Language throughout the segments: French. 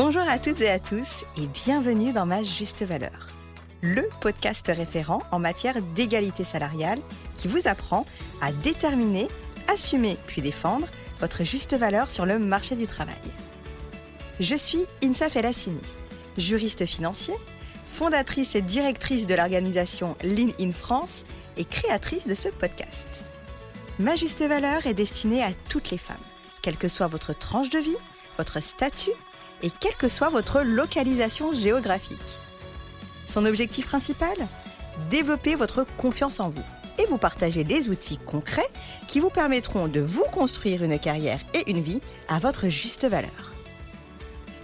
Bonjour à toutes et à tous et bienvenue dans Ma Juste Valeur, le podcast référent en matière d'égalité salariale qui vous apprend à déterminer, assumer puis défendre votre juste valeur sur le marché du travail. Je suis Insa Felassini, juriste financier, fondatrice et directrice de l'organisation Lean in France et créatrice de ce podcast. Ma juste valeur est destinée à toutes les femmes, quelle que soit votre tranche de vie, votre statut et quelle que soit votre localisation géographique. Son objectif principal? Développer votre confiance en vous et vous partager des outils concrets qui vous permettront de vous construire une carrière et une vie à votre juste valeur.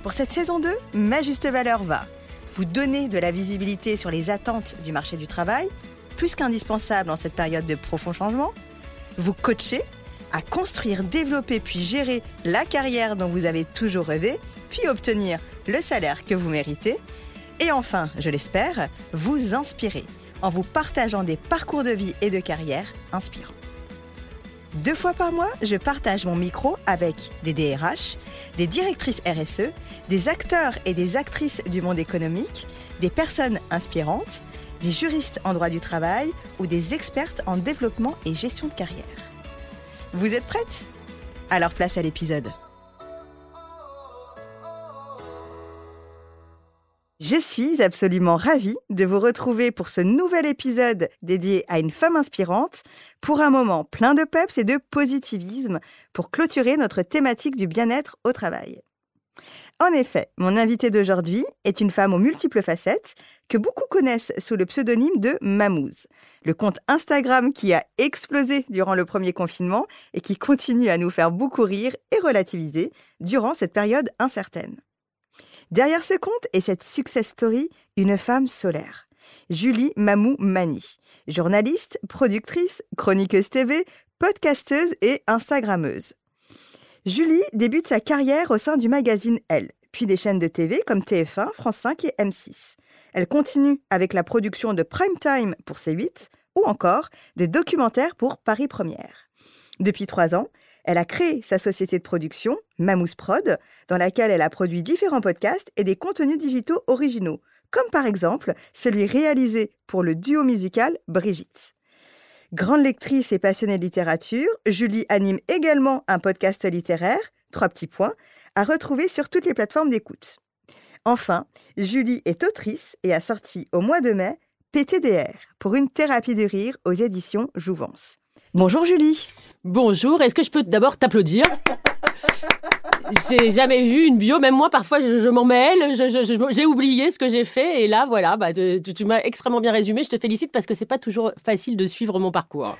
Pour cette saison 2, Ma Juste Valeur va vous donner de la visibilité sur les attentes du marché du travail, plus qu'indispensable en cette période de profond changement, vous coacher à construire, développer puis gérer la carrière dont vous avez toujours rêvé, puis obtenir le salaire que vous méritez, et enfin, je l'espère, vous inspirer en vous partageant des parcours de vie et de carrière inspirants. Deux fois par mois, je partage mon micro avec des DRH, des directrices RSE, des acteurs et des actrices du monde économique, des personnes inspirantes, des juristes en droit du travail ou des expertes en développement et gestion de carrière. Vous êtes prêtes? Alors place à l'épisode. Je suis absolument ravie de vous retrouver pour ce nouvel épisode dédié à une femme inspirante pour un moment plein de peps et de positivisme pour clôturer notre thématique du bien-être au travail. En effet, mon invitée d'aujourd'hui est une femme aux multiples facettes que beaucoup connaissent sous le pseudonyme de Mamouze, le compte Instagram qui a explosé durant le premier confinement et qui continue à nous faire beaucoup rire et relativiser durant cette période incertaine. Derrière ce compte est cette success story, une femme solaire. Julie Mamou Mani, journaliste, productrice, chroniqueuse TV, podcasteuse et Instagrammeuse. Julie débute sa carrière au sein du magazine Elle, puis des chaînes de TV comme TF1, France 5 et M6. Elle continue avec la production de Prime Time pour C8 ou encore des documentaires pour Paris Première. Depuis trois ans, elle a créé sa société de production, Mamousse Prod, dans laquelle elle a produit différents podcasts et des contenus digitaux originaux, comme par exemple celui réalisé pour le duo musical Brigitte. Grande lectrice et passionnée de littérature, Julie anime également un podcast littéraire, Trois petits points, à retrouver sur toutes les plateformes d'écoute. Enfin, Julie est autrice et a sorti au mois de mai PTDR pour une thérapie de rire aux éditions Jouvence. Bonjour Julie. Bonjour, est-ce que je peux d'abord t'applaudir? J'ai jamais vu une bio, même moi parfois je, m'en mêle, j'ai oublié ce que j'ai fait et là voilà, bah, tu, m'as extrêmement bien résumé, je te félicite parce que c'est pas toujours facile de suivre mon parcours.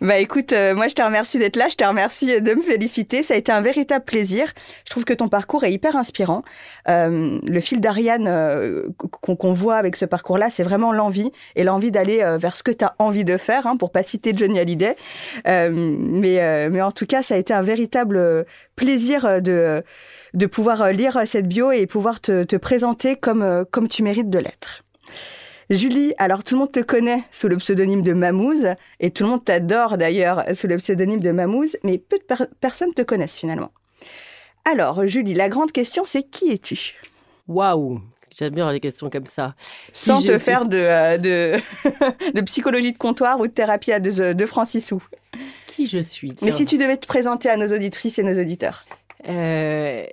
Bah écoute, euh, moi je te remercie d'être là, je te remercie de me féliciter, ça a été un véritable plaisir. Je trouve que ton parcours est hyper inspirant. Euh, le fil d'Ariane euh, qu'on voit avec ce parcours-là, c'est vraiment l'envie et l'envie d'aller vers ce que tu as envie de faire, hein, pour pas citer Johnny Hallyday. Mais, mais en tout cas, ça a été un véritable plaisir de de, pouvoir lire cette bio et pouvoir te, présenter comme, comme tu mérites de l'être. Julie, alors tout le monde te connaît sous le pseudonyme de Mamouze, et tout le monde t'adore d'ailleurs sous le pseudonyme de Mamouze, mais peu de personnes te connaissent finalement. Alors, Julie, la grande question, c'est qui es-tu? Waouh J'adore les questions comme ça. Sans te faire de, euh, de, psychologie de comptoir ou de thérapie à deux, de Francis Qui je suis Mais si tu devais te présenter à nos auditrices et nos auditeurs. Euh,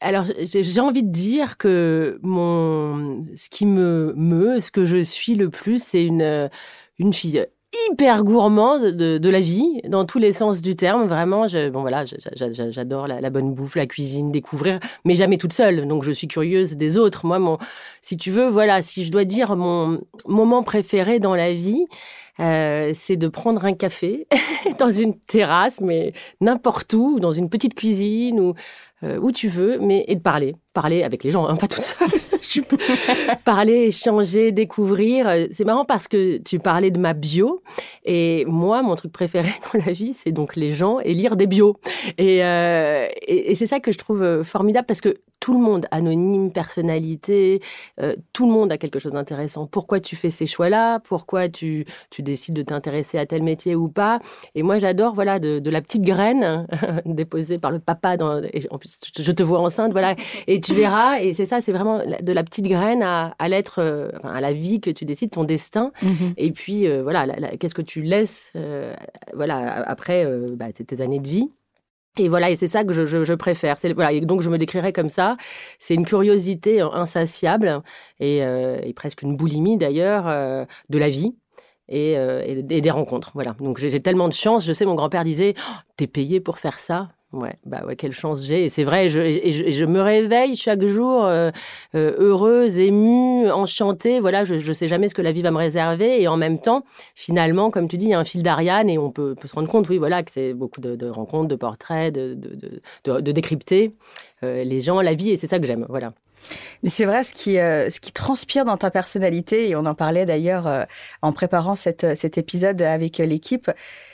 alors, j'ai envie de dire que mon, ce qui me meut, ce que je suis le plus, c'est une, une fille hyper gourmande de, de, la vie, dans tous les sens du terme. Vraiment, je, bon voilà, j'adore la, la, bonne bouffe, la cuisine, découvrir, mais jamais toute seule. Donc, je suis curieuse des autres. Moi, mon, si tu veux, voilà, si je dois dire mon moment préféré dans la vie, euh, c'est de prendre un café dans une terrasse, mais n'importe où, dans une petite cuisine ou euh, où tu veux, mais et de parler, parler avec les gens, hein, pas tout seul. parler, échanger, découvrir. Euh, c'est marrant parce que tu parlais de ma bio et moi, mon truc préféré dans la vie, c'est donc les gens et lire des bios. Et, et, et c'est ça que je trouve formidable parce que tout le monde, anonyme, personnalité, euh, tout le monde a quelque chose d'intéressant. Pourquoi tu fais ces choix-là? Pourquoi tu, tu décides de t'intéresser à tel métier ou pas? Et moi, j'adore voilà de, la petite graine déposée par le papa. Dans, en plus, je te vois enceinte, voilà. Et tu verras. Et c'est ça, c'est vraiment de la petite graine à, à l'être, euh, à la vie que tu décides, ton destin. Mm-hmm. Et puis euh, voilà, qu'est-ce que tu laisses, voilà, après bah, tes années de vie. Et voilà, et c'est ça que je, préfère. Voilà, et donc je me décrirais comme ça. C'est une curiosité insatiable et, euh, presque une boulimie d'ailleurs euh, de la vie. Euh, et, des rencontres. Voilà. Donc j'ai tellement de chance. Je sais, mon grand-père disait oh, T'es payé pour faire ça Ouais, bah ouais, quelle chance j'ai. Et c'est vrai, je, et je, me réveille chaque jour euh, euh, heureuse, émue, enchantée. Voilà, je ne sais jamais ce que la vie va me réserver. Et en même temps, finalement, comme tu dis, il y a un fil d'Ariane et on peut, peut, se rendre compte, oui, voilà, que c'est beaucoup de, rencontres, de portraits, de, de, de décrypter euh, les gens, la vie. Et c'est ça que j'aime. Voilà. Mais c'est vrai, ce qui, ce qui transpire dans ta personnalité, et on en parlait d'ailleurs en préparant cette, cet épisode avec l'équipe,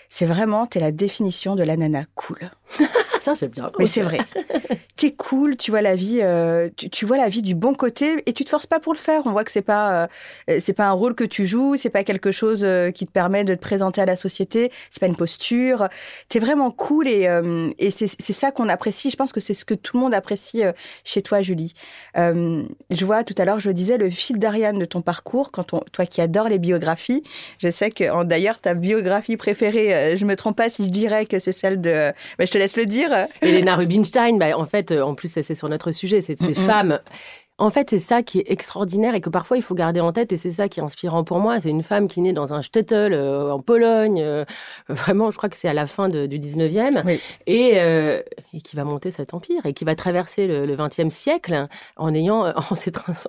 c'est vraiment, tu es la définition de l'anana cool. Ça, c'est bien. Mais c'est vrai. T'es cool, tu vois la vie, euh, tu, vois la vie du bon côté et tu te forces pas pour le faire. On voit que c'est pas, euh, c'est pas un rôle que tu joues, c'est pas quelque chose euh, qui te permet de te présenter à la société, c'est pas une posture. T'es vraiment cool et, et c'est ça qu'on apprécie. Je pense que c'est ce que tout le monde apprécie chez toi, Julie. je vois tout à l'heure, je disais le fil d'Ariane de ton parcours. Quand on, toi qui adores les biographies, je sais que d'ailleurs ta biographie préférée, je me trompe pas si je dirais que c'est celle de. Bah, je te laisse le dire. Elena Rubinstein, bah, en fait, euh, en plus, c'est sur notre sujet, c'est ces femmes en fait, c'est ça qui est extraordinaire et que parfois il faut garder en tête et c'est ça qui est inspirant pour moi. C'est une femme qui naît dans un shtetl euh, en Pologne, euh, vraiment, je crois que c'est à la fin du 19e, et, et, qui va monter cet empire et qui va traverser le, 20e siècle en ayant,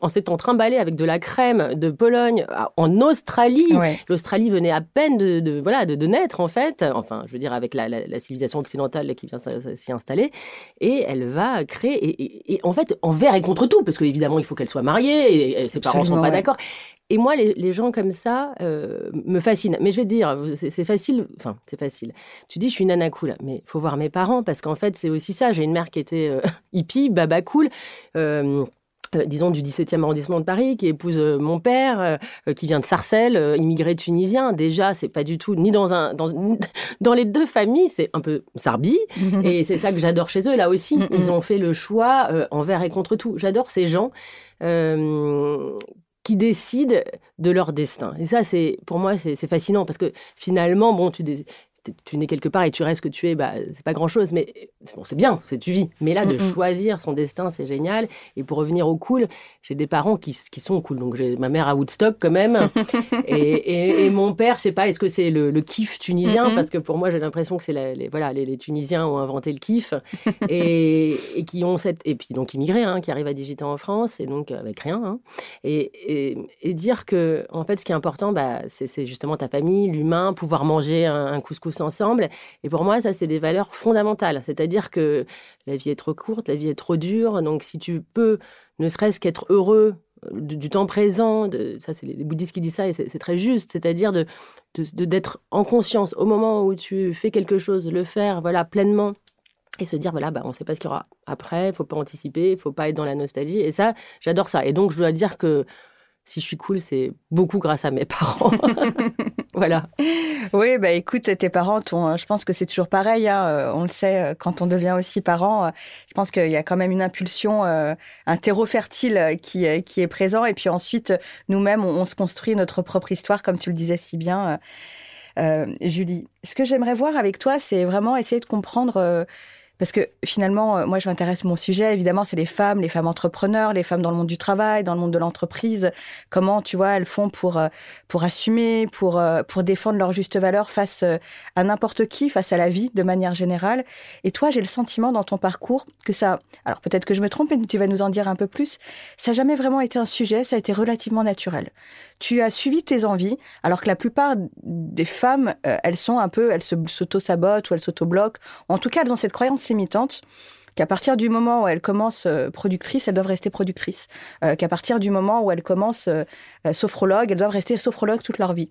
en s'étant trimballé avec de la crème de Pologne en Australie. L'Australie venait à peine de, voilà, de, naître en fait, enfin, je veux dire avec la, civilisation occidentale qui vient s'y installer, et elle va créer, et, et, en fait, envers et contre tout, parce que évidemment, il faut qu'elle soit mariée et, ses parents ne sont pas d'accord. Et moi, les, gens comme ça euh, me fascinent. Mais je vais te dire, c'est facile. Enfin, c'est facile. Tu dis, je suis une nana cool, mais faut voir mes parents parce qu'en fait, c'est aussi ça. J'ai une mère qui était euh, hippie, baba cool. Euh, disons du 17e arrondissement de Paris, qui épouse mon père, qui vient de Sarcelles, immigré tunisien. Déjà, c'est pas du tout ni dans un dans, dans les deux familles, c'est un peu sarbi, et c'est ça que j'adore chez eux. Là aussi, ils ont fait le choix envers et contre tout. J'adore ces gens qui décident de leur destin. Et ça, c'est pour moi, c'est fascinant parce que finalement, bon, tu, tu nais quelque part et tu restes que tu es, bah, c'est pas grand chose, mais bon, c'est bien, c'est tu vis. Mais là, de choisir son destin, c'est génial. Et pour revenir au cool, j'ai des parents qui, qui, sont cool. Donc, j'ai ma mère à Woodstock quand même. et, et, mon père, je sais pas, est-ce que c'est le, kiff tunisien? Parce que pour moi, j'ai l'impression que c'est les, voilà, les, Tunisiens ont inventé le kiff et, et, qui ont cette. Et puis, donc, immigrés, hein, qui arrivent à 18 ans en France et donc avec rien. Hein. Et, et, dire que, en fait, ce qui est important, bah, c'est justement ta famille, l'humain, pouvoir manger un, un couscous ensemble. Et pour moi, ça, c'est des valeurs fondamentales. C'est-à-dire que la vie est trop courte, la vie est trop dure. Donc, si tu peux, ne serait-ce qu'être heureux euh, du, temps présent, ça c'est les bouddhistes qui disent ça et c'est très juste, c'est-à-dire de d'être en conscience au moment où tu fais quelque chose, le faire voilà pleinement et se dire voilà bah on sait pas ce qu'il y aura après, faut pas anticiper, faut pas être dans la nostalgie et ça j'adore ça et donc je dois dire que si je suis cool, c'est beaucoup grâce à mes parents. voilà. Oui, bah écoute, tes parents, je pense que c'est toujours pareil. Hein, euh, on le sait, euh, quand on devient aussi parent, euh, je pense qu'il y a quand même une impulsion, un terreau fertile qui est présent. Et puis ensuite, nous-mêmes, on, se construit notre propre histoire, comme tu le disais si bien, Julie. Ce que j'aimerais voir avec toi, c'est vraiment essayer de comprendre parce que finalement, euh, moi, je m'intéresse mon sujet. Évidemment, c'est les femmes, les femmes entrepreneurs, les femmes dans le monde du travail, dans le monde de l'entreprise. Comment, tu vois, elles font pour euh, pour assumer, pour euh, pour défendre leur juste valeur face à n'importe qui, face à la vie de manière générale. Et toi, j'ai le sentiment dans ton parcours que ça. Alors peut-être que je me trompe, mais tu vas nous en dire un peu plus. Ça n'a jamais vraiment été un sujet. Ça a été relativement naturel. Tu as suivi tes envies, alors que la plupart des femmes, elles sont un peu, elles s'auto-sabotent ou elles s'auto-bloquent. En tout cas, elles ont cette croyance limitante qu'à partir du moment où elles commencent euh, productrices, elles doivent rester productrices. Euh, qu'à partir du moment où elles commencent euh, sophrologues, elles doivent rester sophrologues toute leur vie.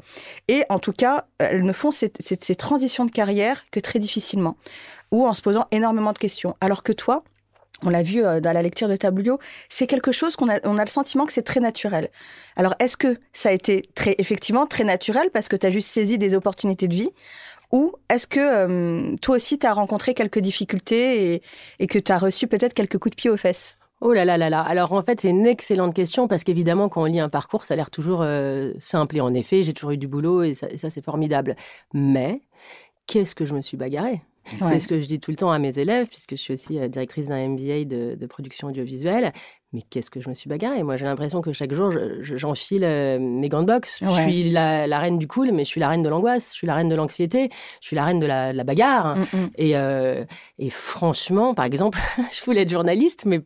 Et en tout cas, elles ne font ces, transitions de carrière que très difficilement, ou en se posant énormément de questions. Alors que toi, on l'a vu dans la lecture de Tablio, c'est quelque chose qu'on a, on a le sentiment que c'est très naturel. Alors, est-ce que ça a été très, effectivement très naturel parce que tu as juste saisi des opportunités de vie ou est-ce que toi aussi, tu as rencontré quelques difficultés et, et que tu as reçu peut-être quelques coups de pied aux fesses? Oh là là là là. Alors en fait, c'est une excellente question parce qu'évidemment, quand on lit un parcours, ça a l'air toujours euh, simple. Et en effet, j'ai toujours eu du boulot et ça, ça c'est formidable. Mais qu'est-ce que je me suis bagarrée? C'est ce que je dis tout le temps à mes élèves, puisque je suis aussi euh, directrice d'un MBA de, de, production audiovisuelle mais qu'est-ce que je me suis bagarrée? Moi, j'ai l'impression que chaque jour, j'enfile euh, mes gants de boxe. Je suis la, reine du cool, mais je suis la reine de l'angoisse, je suis la reine de l'anxiété, je suis la reine de la, bagarre. Mm, mm. Et, euh, et, franchement, par exemple, je voulais être journaliste, mais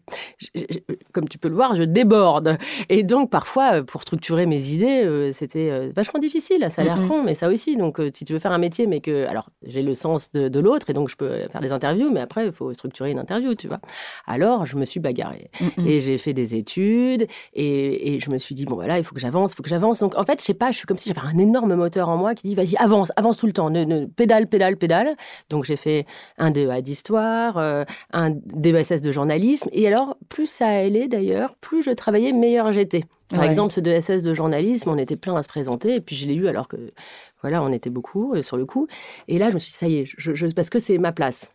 comme tu peux le voir, je déborde. Et donc, parfois, euh, pour structurer mes idées, c'était vachement difficile. Ça a l'air mm, con, mais ça aussi. Donc, si tu veux faire un métier, mais que... Alors, j'ai le sens de, de l'autre, et donc je peux faire des interviews, mais après, il faut structurer une interview, tu vois. Alors, je me suis bagarrée. Et j'ai fait des études et, je me suis dit, bon, voilà, il faut que j'avance, il faut que j'avance. Donc, en fait, je sais pas, je suis comme si j'avais un énorme moteur en moi qui dit, vas-y, avance, avance tout le temps, ne, pédale, pédale, pédale. Donc, j'ai fait un DEA d'histoire, euh, un DESS de journalisme. Et alors, plus ça allait d'ailleurs, plus je travaillais, meilleur j'étais. Par exemple, ce DSS de journalisme, on était plein à se présenter, et puis je l'ai eu alors que, voilà, on était beaucoup euh, sur le coup. Et là, je me suis dit, ça y est, je, parce que c'est ma place.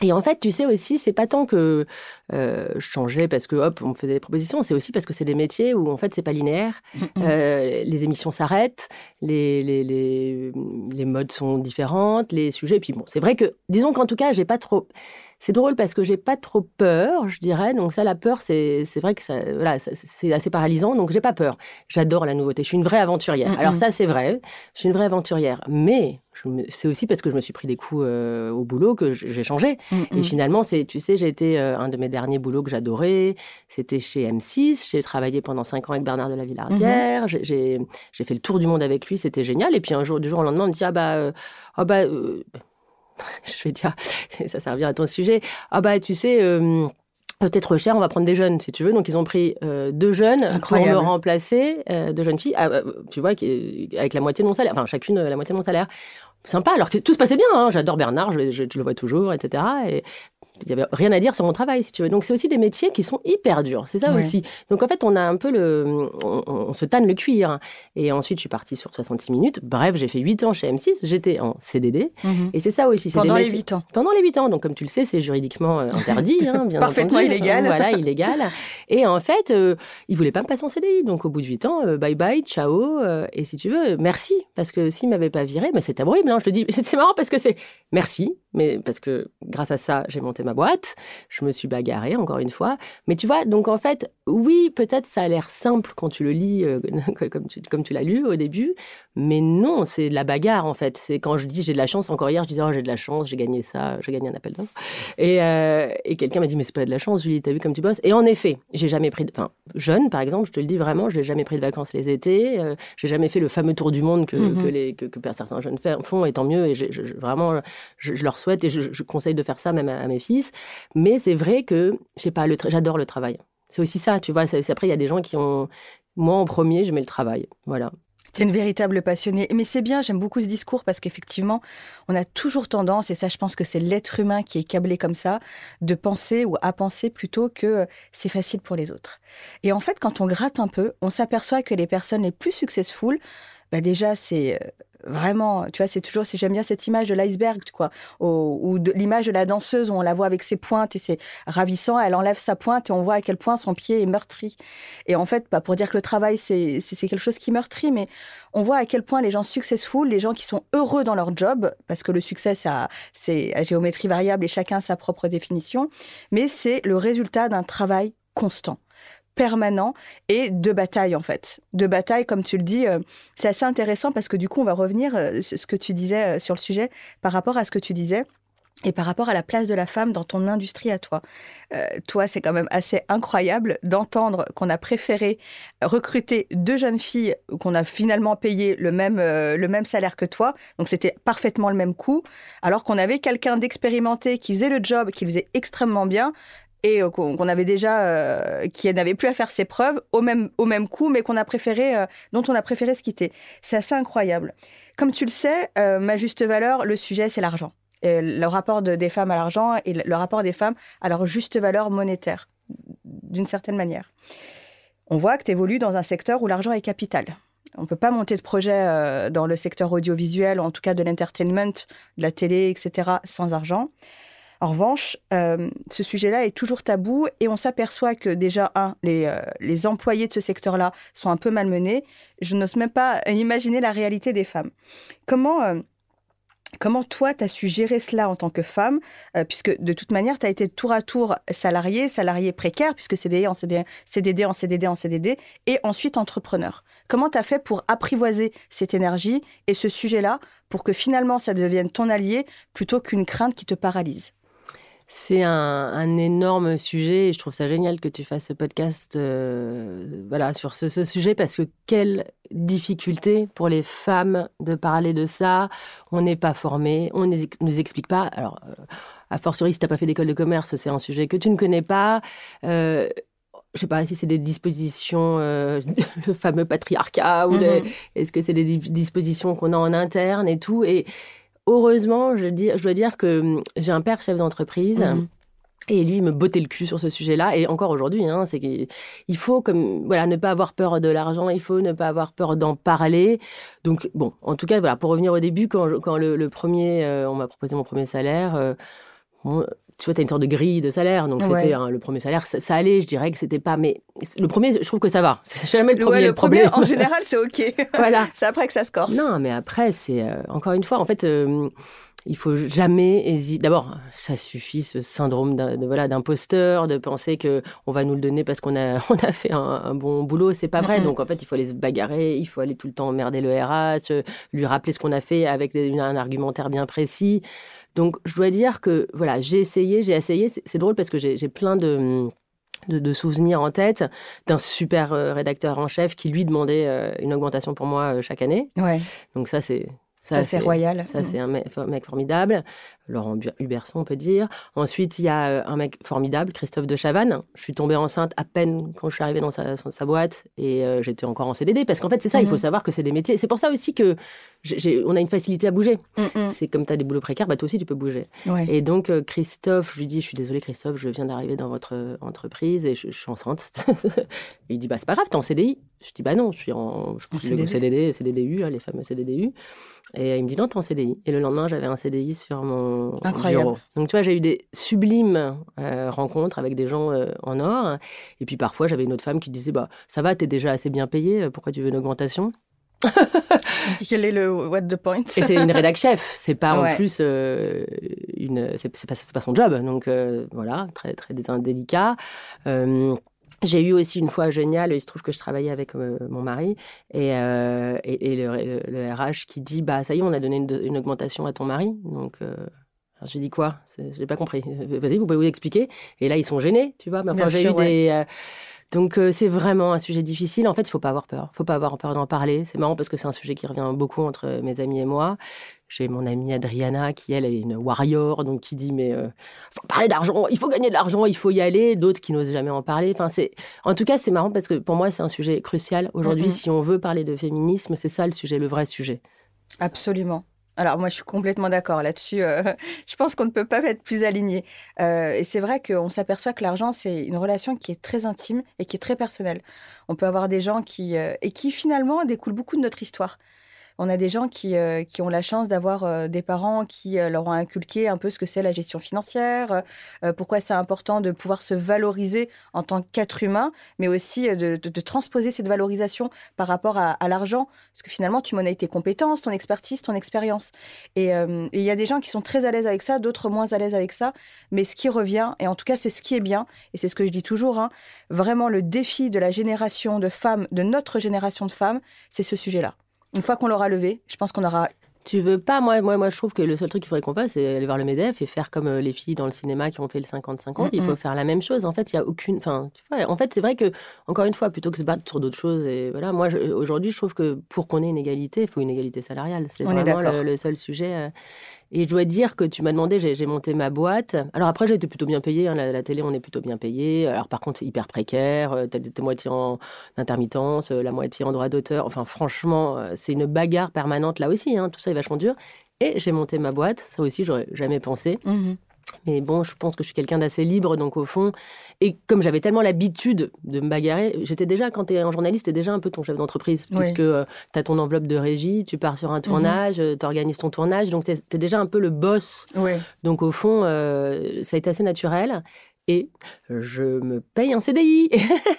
Et en fait, tu sais aussi, c'est pas tant que euh, je changeais parce que hop, on me faisait des propositions, c'est aussi parce que c'est des métiers où en fait c'est pas linéaire. Euh, les émissions s'arrêtent, les, les, les, les, modes sont différentes, les sujets. Et puis bon, c'est vrai que, disons qu'en tout cas, j'ai pas trop. C'est drôle parce que j'ai pas trop peur, je dirais. Donc ça, la peur, c'est vrai que ça, voilà, c'est assez paralysant. Donc j'ai pas peur. J'adore la nouveauté. Je suis une vraie aventurière. Alors ça, c'est vrai. Je suis une vraie aventurière. Mais c'est aussi parce que je me suis pris des coups euh, au boulot que j'ai changé. Et finalement, c'est, tu sais, j'ai été euh, un de mes derniers boulots que j'adorais. C'était chez M6. J'ai travaillé pendant cinq ans avec Bernard de la Villardière. Mm-hmm. J'ai fait le tour du monde avec lui. C'était génial. Et puis un jour, du jour au lendemain, on me dit ah bah, euh, ah bah je vais dire, ça servira à ton sujet. Ah bah, tu sais, euh, peut-être cher, on va prendre des jeunes, si tu veux. Donc, ils ont pris euh, deux jeunes pour me remplacer, euh, deux jeunes filles, ah, tu vois, avec la moitié de mon salaire, enfin, chacune la moitié de mon salaire. Sympa, alors que tout se passait bien. Hein. J'adore Bernard, je, je, le vois toujours, etc. Et il n'y avait rien à dire sur mon travail, si tu veux. Donc, c'est aussi des métiers qui sont hyper durs. C'est ça aussi. Donc, en fait, on a un peu le. On, se tanne le cuir. Et ensuite, je suis partie sur 66 minutes. Bref, j'ai fait 8 ans chez M6. J'étais en CDD. Mhm. Et c'est ça aussi. Pendant les 8 ans. Pendant les 8 ans. Donc, comme tu le sais, c'est juridiquement euh, interdit, hein, bien Parfaitement illégal. voilà, illégal. Et en fait, euh, ils ne voulaient pas me passer en CDI. Donc, au bout de 8 ans, euh, bye bye, ciao. et si tu veux, merci. Parce que s'ils ne m'avaient pas viré, mais c'était horrible. Hein, je te dis, c'est marrant parce que c'est merci. Mais parce que grâce à ça, j'ai monté ma boîte. Je me suis bagarrée, encore une fois. Mais tu vois, donc en fait, oui, peut-être ça a l'air simple quand tu le lis, euh, comme tu, comme tu l'as lu au début, mais non, c'est de la bagarre, en fait. C'est quand je dis j'ai de la chance, encore hier, je disais, oh, j'ai de la chance, j'ai gagné ça, j'ai gagné un appel d'offres. Et, euh, et quelqu'un m'a dit, mais c'est pas de la chance, Julie, t'as vu comme tu bosses? Et en effet, j'ai jamais pris, de... enfin, jeune, par exemple, je te le dis vraiment, j'ai jamais pris de vacances les étés, euh, j'ai jamais fait le fameux tour du monde que, mm-hmm. que, les, que, certains jeunes font, et tant mieux, et vraiment, je, leur souhaite, et je, conseille de faire ça même à, mes fils. Mais c'est vrai que, je sais pas, j'adore le travail. C'est aussi ça, tu vois. Après, il y a des gens qui ont. Moi, en premier, je mets le travail. Voilà. C'est une véritable passionnée. Mais c'est bien, j'aime beaucoup ce discours parce qu'effectivement, on a toujours tendance, et ça je pense que c'est l'être humain qui est câblé comme ça, de penser ou à penser plutôt que c'est facile pour les autres. Et en fait, quand on gratte un peu, on s'aperçoit que les personnes les plus successful, bah déjà c'est euh, vraiment, tu vois, c'est toujours, j'aime bien cette image de l'iceberg, quoi, ou, de l'image de la danseuse où on la voit avec ses pointes et c'est ravissant, elle enlève sa pointe et on voit à quel point son pied est meurtri. Et en fait, pas pour dire que le travail c'est quelque chose qui meurtrit, mais on voit à quel point les gens successful, les gens qui sont heureux dans leur job, parce que le succès c'est à géométrie variable et chacun sa propre définition, mais c'est le résultat d'un travail constant permanent et de bataille en fait. De bataille, comme tu le dis, euh, c'est assez intéressant parce que du coup, on va revenir euh, sur ce que tu disais euh, sur le sujet par rapport à ce que tu disais. Et par rapport à la place de la femme dans ton industrie à toi. toi, c'est quand même assez incroyable d'entendre qu'on a préféré recruter deux jeunes filles qu'on a finalement payé le même, le même salaire que toi. Donc c'était parfaitement le même coût. Alors qu'on avait quelqu'un d'expérimenté qui faisait le job, qui faisait extrêmement bien, et euh, qu'on avait déjà, euh, qui n'avait plus à faire ses preuves au même, au même coup, mais qu'on a préféré, euh, dont on a préféré se quitter. C'est assez incroyable. Comme tu le sais, ma juste valeur, le sujet, c'est l'argent. le rapport des femmes à l'argent et le rapport des femmes à leur juste valeur monétaire, d'une certaine manière. On voit que tu évolues dans un secteur où l'argent est capital. On ne peut pas monter de projet dans le secteur audiovisuel, en tout cas de l'entertainment, de la télé, etc., sans argent. En revanche, euh, ce sujet-là est toujours tabou et on s'aperçoit que déjà, un, les, euh, les employés de ce secteur-là sont un peu malmenés. Je n'ose même pas imaginer la réalité des femmes. Comment Comment toi, tu as su gérer cela en tant que femme, euh, puisque de toute manière, tu as été tour à tour salarié, salarié précaire, puisque CDD en CDD, CDD en CDD en CDD, et ensuite entrepreneur. Comment tu as fait pour apprivoiser cette énergie et ce sujet-là pour que finalement ça devienne ton allié plutôt qu'une crainte qui te paralyse? C'est un, énorme sujet et je trouve ça génial que tu fasses ce podcast euh, voilà, sur ce, sujet parce que quelle difficulté pour les femmes de parler de ça. On n'est pas formé, on ne nous explique pas. Alors, euh, a fortiori, si tu n'as pas fait d'école de commerce, c'est un sujet que tu ne connais pas. Euh, je sais pas si c'est des dispositions, euh, le fameux patriarcat, ou mm-hmm. est-ce que c'est des dispositions qu'on a en interne et tout. Et heureusement, je, je dois dire que hum, j'ai un père chef d'entreprise. Mhm. Et lui, il me bottait le cul sur ce sujet-là. Et encore aujourd'hui, hein, c'est qu'il faut comme, voilà, ne pas avoir peur de l'argent, il faut ne pas avoir peur d'en parler. Donc, bon, en tout cas, voilà, pour revenir au début, quand, quand le, premier, euh, on m'a proposé mon premier salaire, euh, tu vois, tu as une sorte de grille de salaire. Donc, c'était le premier salaire, ça, allait, je dirais que c'était pas. Mais le premier, je trouve que ça va. C'est jamais le premier. le, problème. en général, c'est OK. voilà. c'est après que ça se corse. Non, mais après, c'est. Euh, encore une fois, en fait. Euh, il faut jamais hésiter. D'abord, ça suffit ce syndrome de, voilà d'imposteur, de penser que on va nous le donner parce qu'on a on a fait un, bon boulot. C'est pas vrai. Donc en fait, il faut aller se bagarrer, il faut aller tout le temps emmerder le RH, lui rappeler ce qu'on a fait avec un argumentaire bien précis. Donc, je dois dire que, voilà, j'ai essayé, j'ai essayé. C'est drôle parce que j'ai plein de, de, souvenirs en tête d'un super euh, rédacteur en chef qui lui demandait euh, une augmentation pour moi euh, chaque année. Ouais. Donc ça c'est ça, c'est royal. Ça, c'est un mec, formidable. Laurent Huberson, on peut dire. Ensuite, il y a euh, un mec formidable, Christophe de Chavannes. Je suis tombée enceinte à peine quand je suis arrivée dans sa, sa boîte et euh, j'étais encore en CDD. Parce qu'en fait, c'est ça, il faut mhm. savoir que c'est des métiers. C'est pour ça aussi que on a une facilité à bouger. Mm, mm. C'est comme tu as des boulots précaires, bah, toi aussi, tu peux bouger. Et donc, euh, Christophe, je lui dis, je suis désolée, Christophe, je viens d'arriver dans votre entreprise et je, suis enceinte. il dit, bah, c'est pas grave, t'es en CDI. Je dis, bah non, je suis en, je, CDD. CDD, CDDU, hein, les fameux CDDU. Et il me dit non, t'es en CDI. Et le lendemain, j'avais un CDI sur mon Incroyable. Donc tu vois, j'ai eu des sublimes euh, rencontres avec des gens euh, en or. Et puis parfois, j'avais une autre femme qui disait bah ça va, t'es déjà assez bien payé. Pourquoi tu veux une augmentation? Quel est le what the point? Et c'est une rédac chef, c'est pas en plus euh, une, c'est pas, pas, son job, donc voilà, très très délicat. J'ai eu aussi une fois génial, il se trouve que je travaillais avec euh, mon mari et, euh, et, le, RH qui dit bah ça y est, on a donné une, augmentation à ton mari. Donc euh, j'ai dit quoi? J'ai pas compris. Vas-y, vous pouvez vous expliquer. Et là ils sont gênés, tu vois. Mais enfin, j'ai eu des donc c'est vraiment un sujet difficile. En fait, il faut pas avoir peur. Il faut pas avoir peur d'en parler. C'est marrant parce que c'est un sujet qui revient beaucoup entre mes amis et moi. J'ai mon amie Adriana qui, elle, est une warrior, donc qui dit, mais il euh, faut parler d'argent, il faut gagner de l'argent, il faut y aller. D'autres qui n'osent jamais en parler. Enfin, c'est... En tout cas, c'est marrant parce que pour moi, c'est un sujet crucial. Aujourd'hui, si on veut parler de féminisme, c'est ça le sujet, le vrai sujet. Absolument. Alors moi, je suis complètement d'accord là-dessus. Euh, je pense qu'on ne peut pas être plus aligné. Euh, et c'est vrai qu'on s'aperçoit que l'argent, c'est une relation qui est très intime et qui est très personnelle. On peut avoir des gens qui... et qui finalement découlent beaucoup de notre histoire on a des gens qui, euh, qui ont la chance d'avoir euh, des parents qui euh, leur ont inculqué un peu ce que c'est la gestion financière, pourquoi c'est important de pouvoir se valoriser en tant qu'être humain, mais aussi de, transposer cette valorisation par rapport à, l'argent, parce que finalement, tu monnaies tes compétences, ton expertise, ton expérience. Et il y a des gens qui sont très à l'aise avec ça, d'autres moins à l'aise avec ça, mais ce qui revient, et en tout cas, c'est ce qui est bien, et c'est ce que je dis toujours, hein, vraiment le défi de la génération de femmes, de notre génération de femmes, c'est ce sujet-là. Une fois qu'on l'aura levé, je pense qu'on aura tu veux pas, moi, moi, moi, je trouve que le seul truc qu'il faudrait qu'on fasse, c'est aller voir le MEDEF et faire comme euh, les filles dans le cinéma qui ont fait le 50-50. Il faut faire la même chose. En fait, il y a aucune. Enfin, tu vois, en fait, c'est vrai que, encore une fois, plutôt que se battre sur d'autres choses, et voilà, moi, aujourd'hui, je trouve que pour qu'on ait une égalité, il faut une égalité salariale. C'est vraiment le, le, seul sujet. Euh, et je dois dire que tu m'as demandé, j'ai monté ma boîte. Alors après, j'ai été plutôt bien payée. Hein, la, télé, on est plutôt bien payé. Alors par contre, hyper précaire. Euh, t'es moitié en intermittence, euh, la moitié en droit d'auteur. Enfin, franchement, euh, c'est une bagarre permanente là aussi. Hein, tout ça est vachement dur. et j'ai monté ma boîte. Ça aussi, j'aurais jamais pensé. Mhm. Mais bon, je pense que je suis quelqu'un d'assez libre, donc au fond, et comme j'avais tellement l'habitude de me bagarrer, j'étais déjà, quand tu es un journaliste, tu es déjà un peu ton chef d'entreprise, Oui. puisque tu as ton enveloppe de régie, tu pars sur un tournage, tu organises ton tournage, donc tu es, déjà un peu le boss. Oui. Donc au fond, euh, ça a été assez naturel. Et je me paye un CDI.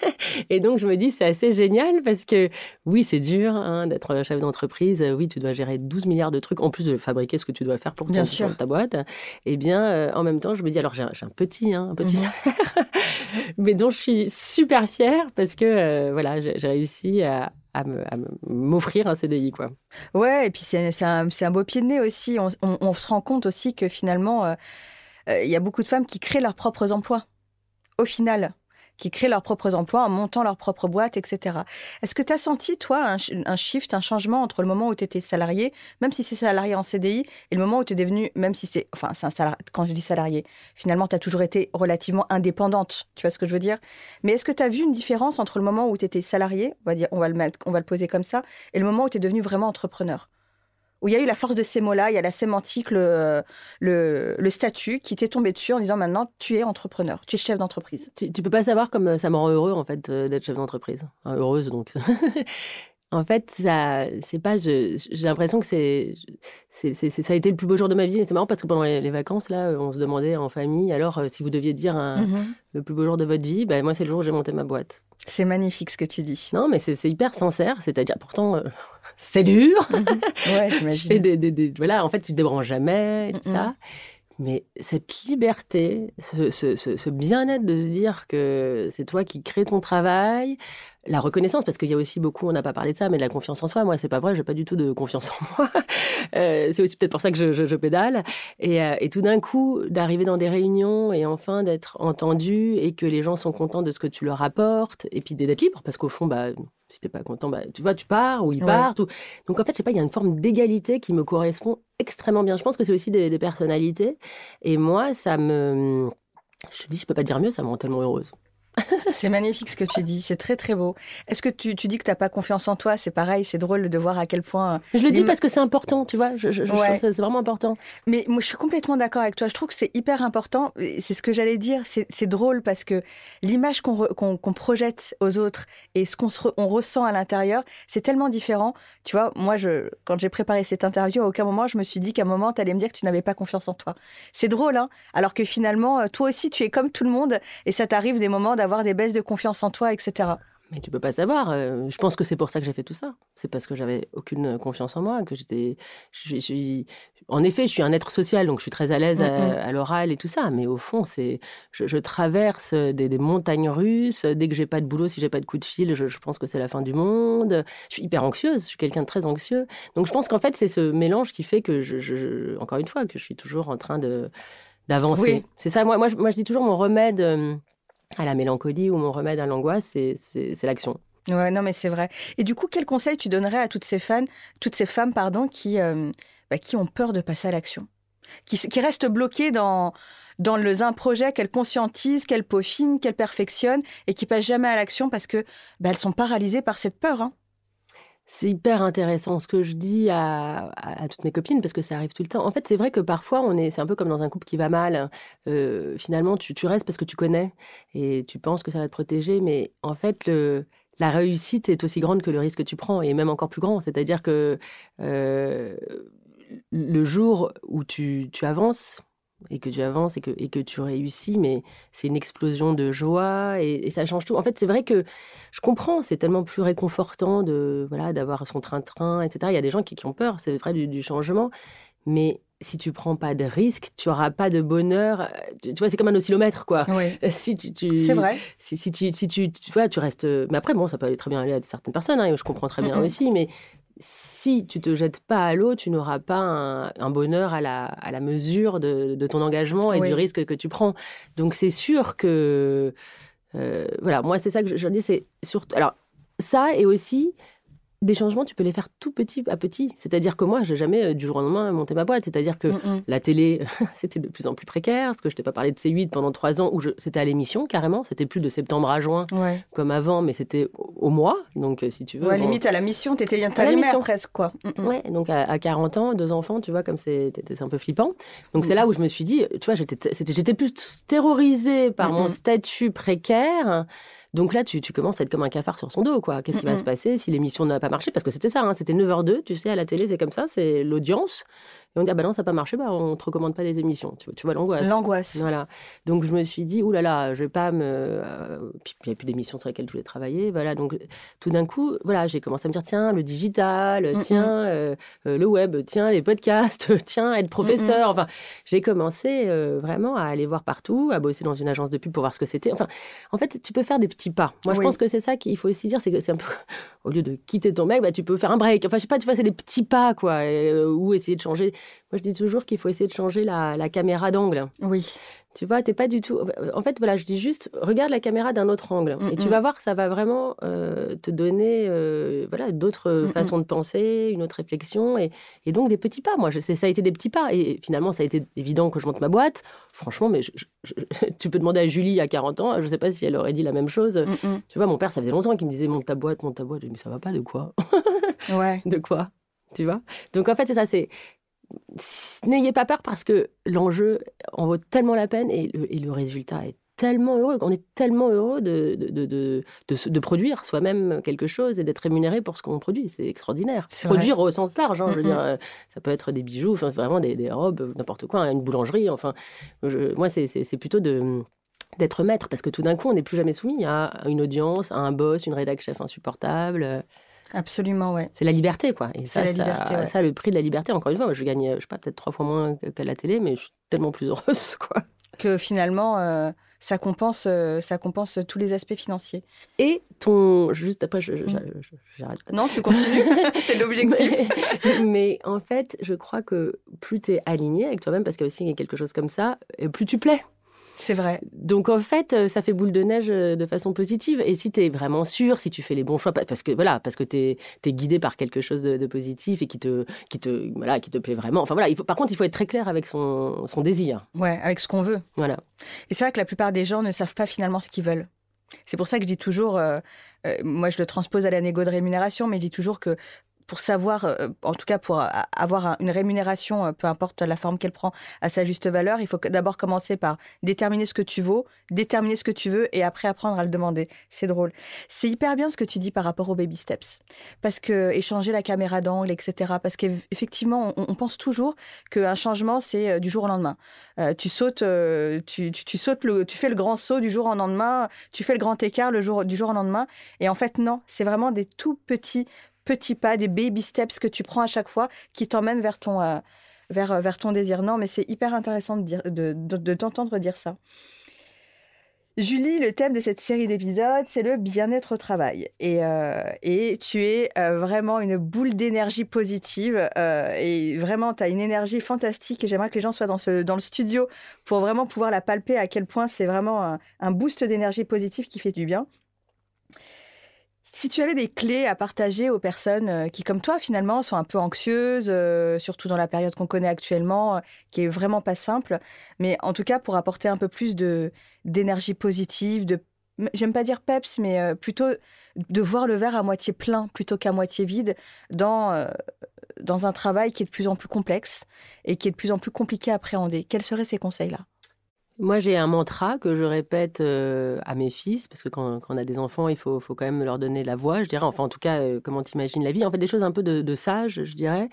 et donc je me dis, c'est assez génial parce que oui, c'est dur hein, d'être chef d'entreprise. Oui, tu dois gérer 12 milliards de trucs, en plus de fabriquer ce que tu dois faire pour, Bien sûr. ta boîte. Eh bien, euh, en même temps, je me dis, alors j'ai un, j'ai un petit, hein, un petit Mhm. salaire, mais dont je suis super fière parce que euh, voilà, j'ai réussi à, m'offrir un CDI. Quoi. Ouais, et puis c'est un, beau pied de nez aussi. On, on- on se rend compte aussi que finalement, euh, euh, il y a beaucoup de femmes qui créent leurs propres emplois, au final, qui créent leurs propres emplois en montant leur propre boîte, etc. Est-ce que tu as senti, toi, un, shift, un changement entre le moment où tu étais salarié, même si c'est salarié en CDI, et le moment où tu es devenu, même si c'est, enfin, quand je dis salarié, finalement, tu as toujours été relativement indépendante, tu vois ce que je veux dire? Mais est-ce que tu as vu une différence entre le moment où tu étais salarié, on va, dire, on va le poser comme ça, et le moment où tu es devenu vraiment entrepreneur? Où il y a eu la force de ces mots-là, il y a la sémantique, le, le, le statut qui t'est tombé dessus en disant maintenant tu es entrepreneur, tu es chef d'entreprise. Tu, tu peux pas savoir comme euh, ça me rend heureux en fait euh, d'être chef d'entreprise. Heureuse donc. en fait, ça, c'est pas. J'ai l'impression que c'est, ça a été le plus beau jour de ma vie. C'est marrant parce que pendant les, les vacances là, on se demandait en famille. Alors, euh, si vous deviez dire un- Mhm. le plus beau jour de votre vie, ben moi c'est le jour où j'ai monté ma boîte. C'est magnifique ce que tu dis. Non, mais c'est hyper sincère. C'est-à-dire, pourtant, euh, c'est dur. Ouais, je fais des, des- des- voilà, en fait, tu te débranches jamais, et tout Mm-mm. ça. Mais cette liberté, ce, ce- ce- ce bien-être de se dire que c'est toi qui crée ton travail, la reconnaissance, parce qu'il y a aussi beaucoup, on n'a pas parlé de ça, mais de la confiance en soi. Moi, c'est pas vrai, j'ai pas du tout de confiance en moi. Euh, c'est aussi peut-être pour ça que je, je- je pédale. Et, euh, et tout d'un coup, d'arriver dans des réunions et enfin d'être entendu et que les gens sont contents de ce que tu leur apportes, et puis d'être libre, parce qu'au fond, bah, si t'es pas content, bah, tu vois, tu pars ou ils Ouais. partent. Ou... Donc en fait, je sais pas, il y a une forme d'égalité qui me correspond extrêmement bien. Je pense que c'est aussi des, des personnalités. Et moi, ça me. Je te dis, je peux pas dire mieux, ça me rend tellement heureuse. C'est magnifique ce que tu dis, c'est très très beau. Est-ce que tu, tu dis que tu n'as pas confiance en toi? C'est pareil, c'est drôle de voir à quel point... Je le dis parce que c'est important, tu vois. Je, je- je Ouais. trouve ça c'est vraiment important. Mais moi, je suis complètement d'accord avec toi. Je trouve que c'est hyper important. C'est ce que j'allais dire. C'est drôle parce que l'image qu'on projette aux autres et ce qu'on se re- on ressent à l'intérieur, c'est tellement différent. Tu vois, moi, je, quand j'ai préparé cette interview, à aucun moment, je me suis dit qu'à un moment, tu allais me dire que tu n'avais pas confiance en toi. C'est drôle, hein Alors que finalement, euh, toi aussi, tu es comme tout le monde et ça t'arrive des moments d'avoir des baisses de confiance en toi, etc. Mais tu peux pas savoir. euh, Je pense que c'est pour ça que j'ai fait tout ça. C'est parce que j'avais aucune confiance en moi, que j'étais. Je, suis- En effet, je suis un être social, donc je suis très à l'aise à, Mm, mm. à l'oral et tout ça. Mais au fond, c'est. Je, je traverse des, des montagnes russes. Dès que j'ai pas de boulot, si j'ai pas de coup de fil, je, je pense que c'est la fin du monde. Je suis hyper anxieuse. Je suis quelqu'un de très anxieux. Donc je pense qu'en fait, c'est ce mélange qui fait que je, encore une fois, que je suis toujours en train de d'avancer. Oui. C'est ça. Moi, moi, moi, je dis toujours mon remède. À la mélancolie ou mon remède à l'angoisse, c'est- l'action. Ouais, non, mais c'est vrai. Et du coup, quel conseil tu donnerais à toutes ces fans, toutes ces femmes, pardon, qui, euh, bah, qui ont peur de passer à l'action, qui, qui restent bloquées dans dans le, un projet qu'elles conscientisent, qu'elles peaufinent, qu'elles perfectionnent, et qui passent jamais à l'action parce que bah, elles sont paralysées par cette peur. Hein? C'est hyper intéressant ce que je dis à, toutes mes copines parce que ça arrive tout le temps. En fait, c'est vrai que parfois, on est, c'est un peu comme dans un couple qui va mal. Euh, finalement, tu, restes parce que tu connais et tu penses que ça va te protéger, mais en fait, la réussite est aussi grande que le risque que tu prends et même encore plus grand. C'est-à-dire que euh, le jour où tu avances et que tu avances et que, et que tu réussis, mais c'est une explosion de joie et, et ça change tout. En fait, c'est vrai que je comprends, c'est tellement plus réconfortant de voilà d'avoir son train-train, etc. Il y a des gens qui, qui ont peur, c'est vrai, du, du changement, mais si tu prends pas de risques, tu auras pas de bonheur. Tu, tu vois, c'est comme un oscillomètre, quoi. Oui. Si tu, tu- C'est vrai. si, si tu, si tu, tu vois, tu restes. Mais après, bon, ça peut aller très bien aller à certaines personnes, hein, et je comprends très bien aussi, mais si tu te jettes pas à l'eau, tu n'auras pas un, un bonheur à la, à la mesure de, de ton engagement et Oui. du risque que tu prends. Donc, c'est sûr que. euh, voilà, moi, c'est ça que je, je dis, c'est surtout. Alors, ça, et aussi des changements, tu peux les faire tout petit à petit. C'est-à-dire que moi, j'ai jamais euh, du jour au lendemain monté ma boîte. C'est-à-dire que Mm, mm. la télé, c'était de plus en plus précaire. Parce que je t'ai pas parlé de C8 pendant trois ans où je- c'était à l'émission carrément. C'était plus de septembre à juin Ouais. comme avant, mais c'était au mois. Donc, euh, si tu veux. Ouais, bon. limite à la mission, t'étais intérimaire presque, quoi. Mm, mm. Ouais, donc à, à 40 ans, deux enfants, tu vois, comme c'est un peu flippant. Donc c'est là où je me suis dit, tu vois, j'étais plus terrorisée par mon statut précaire. Donc là, tu, tu commences à être comme un cafard sur son dos, quoi. Qu'est-ce qui va se passer si l'émission n'a pas marché? Parce que c'était ça, hein, c'était 9h02, tu sais, à la télé, c'est comme ça, c'est l'audience. Et on dit, ah bah non, ça n'a pas marché, bah on te recommande pas les émissions. Tu, vois- tu vois l'angoisse. L'angoisse. Voilà. Donc je me suis dit, oulala, là là, je vais pas me. euh, Puis il n'y a plus d'émissions sur lesquelles je voulais travailler. Voilà. Donc tout d'un coup, voilà, j'ai commencé à me dire, tiens, le digital, Mm, tiens, euh, euh, le web, tiens, les podcasts, tiens, être professeur. Enfin, j'ai commencé euh, vraiment à aller voir partout, à bosser dans une agence de pub pour voir ce que c'était. Enfin, en fait, tu peux faire des petits pas. Moi, je pense que c'est ça qu'il faut aussi dire, c'est que c'est un peu. Au lieu de quitter ton mec, bah, tu peux faire un break. Enfin, je sais pas, tu vois, c'est des petits pas, quoi. et, euh, ou essayer de changer. Moi, je dis toujours qu'il faut essayer de changer la, la caméra d'angle. Oui. Tu vois, t'es pas du tout. En fait, voilà, je dis juste, regarde la caméra d'un autre angle, et tu Mm-mm. vas voir que ça va vraiment euh, te donner, euh, voilà, d'autres Mm-mm. façons de penser, une autre réflexion, et, et donc des petits pas. Moi, je, ça a été des petits pas, et finalement, ça a été évident que je monte ma boîte. Franchement, mais je- je- je- tu peux demander à Julie à 40 ans, je sais pas si elle aurait dit la même chose. Mm, mm. Tu vois, mon père, ça faisait longtemps qu'il me disait monte ta boîte, monte ta boîte. Je dis, mais ça va pas de quoi? Ouais. de quoi? Tu vois? Donc en fait, c'est ça, c'est. N'ayez pas peur parce que l'enjeu en vaut tellement la peine et le, et le résultat est tellement heureux. On est tellement heureux de, de, de, de, produire soi-même quelque chose et d'être rémunéré pour ce qu'on produit. C'est extraordinaire. C'est Produire au sens large, hein, je veux dire, euh, ça peut être des bijoux, enfin, vraiment des, des robes, n'importe quoi, hein, une boulangerie. Enfin, je- moi, c'est- c'est c'est plutôt de d'être maître parce que tout d'un coup on n'est plus jamais soumis à une audience à un boss une rédac chef insupportable euh, Absolument, ouais. c'est la liberté, quoi. Et C'est ça, la ça, liberté, ouais. ça, le prix de la liberté, encore une fois, moi, je gagne, je sais pas, peut-être trois fois moins qu'à la télé, mais je suis tellement plus heureuse, quoi. Que finalement, euh, ça, compense, euh, ça compense tous les aspects financiers. Et ton. Juste après, je- Mm. je- je- j'arrête. Non, tu continues. C'est l'objectif. Mais, mais en fait, je crois que plus tu es aligné avec toi-même, parce qu'il y a aussi quelque chose comme ça, et plus tu plais. C'est vrai. Donc en fait, euh, ça fait boule de neige euh, de façon positive. Et si tu es vraiment sûr, si tu fais les bons choix, pa- parce que voilà, parce que tu es, guidé par quelque chose de, de positif et qui te, qui, te, voilà, qui te plaît vraiment. Enfin voilà, il faut, par contre, il faut être très clair avec son, son désir. Ouais, avec ce qu'on veut. Voilà. Et c'est vrai que la plupart des gens ne savent pas finalement ce qu'ils veulent. C'est pour ça que je dis toujours, euh, euh, moi je le transpose à la négo de rémunération, mais je dis toujours que pour savoir, euh, en tout cas pour euh, avoir un- une rémunération, euh, peu importe la forme qu'elle prend, à sa juste valeur, il faut d'abord commencer par déterminer ce que tu vaux, déterminer ce que tu veux et après apprendre à le demander. C'est drôle. C'est hyper bien ce que tu dis par rapport aux baby steps. Parce que échanger la caméra d'angle, etc. Parce qu'effectivement, on, on pense toujours qu'un changement, c'est du jour au lendemain. Tu sautes, tu, tu, tu sautes le, tu fais le grand saut du jour au lendemain, tu fais le grand écart le jour, du jour au lendemain. Et en fait, non, c'est vraiment des tout petits, petits pas, des baby steps que tu prends à chaque fois qui t'emmènent vers ton, euh, vers, euh, vers ton désir. Non, mais c'est hyper intéressant de, dire, de, t'entendre dire ça. Julie, le thème de cette série d'épisodes, c'est le bien-être au travail. Et, euh, et tu es vraiment une boule d'énergie positive. et vraiment, tu as une énergie fantastique. Et j'aimerais que les gens soient dans, ce, dans le studio pour vraiment pouvoir la palper à quel point c'est vraiment un boost d'énergie positive qui fait du bien. Si tu avais des clés à partager aux personnes euh, qui, comme toi, finalement, sont un peu anxieuses, euh, surtout dans la période qu'on connaît actuellement, euh, qui est vraiment pas simple, mais en tout cas pour apporter un peu plus de d'énergie positive, de j'aime pas dire peps, mais plutôt de voir le verre à moitié plein plutôt qu'à moitié vide dans dans un travail qui est de plus en plus complexe et qui est de plus en plus compliqué à appréhender. Quels seraient ces conseils-là? Moi, j'ai un mantra que je répète euh, à mes fils, parce que quand, on a des enfants, il faut, faut quand même leur donner la voix, je dirais. Enfin, en tout cas, euh, comment t'imagines la vie. En fait, des choses un peu de, sage, je dirais.